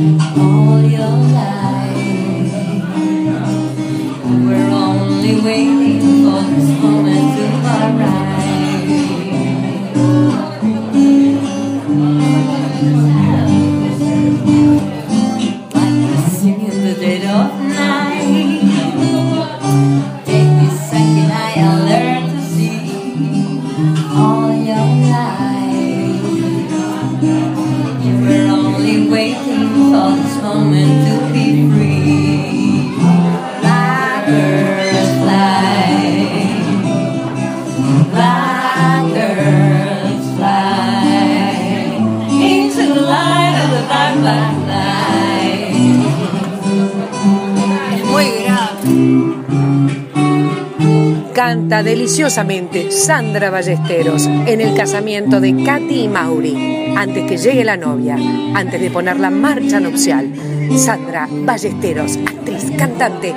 all your life. We're only waiting. waiting for this moment to be free. Blackbirds fly, blackbirds fly into the light of the black, black, black. Canta deliciosamente Sandra Ballesteros en el casamiento de Katy y Mauri, antes que llegue la novia, antes de poner la marcha nupcial. Sandra Ballesteros, actriz, cantante.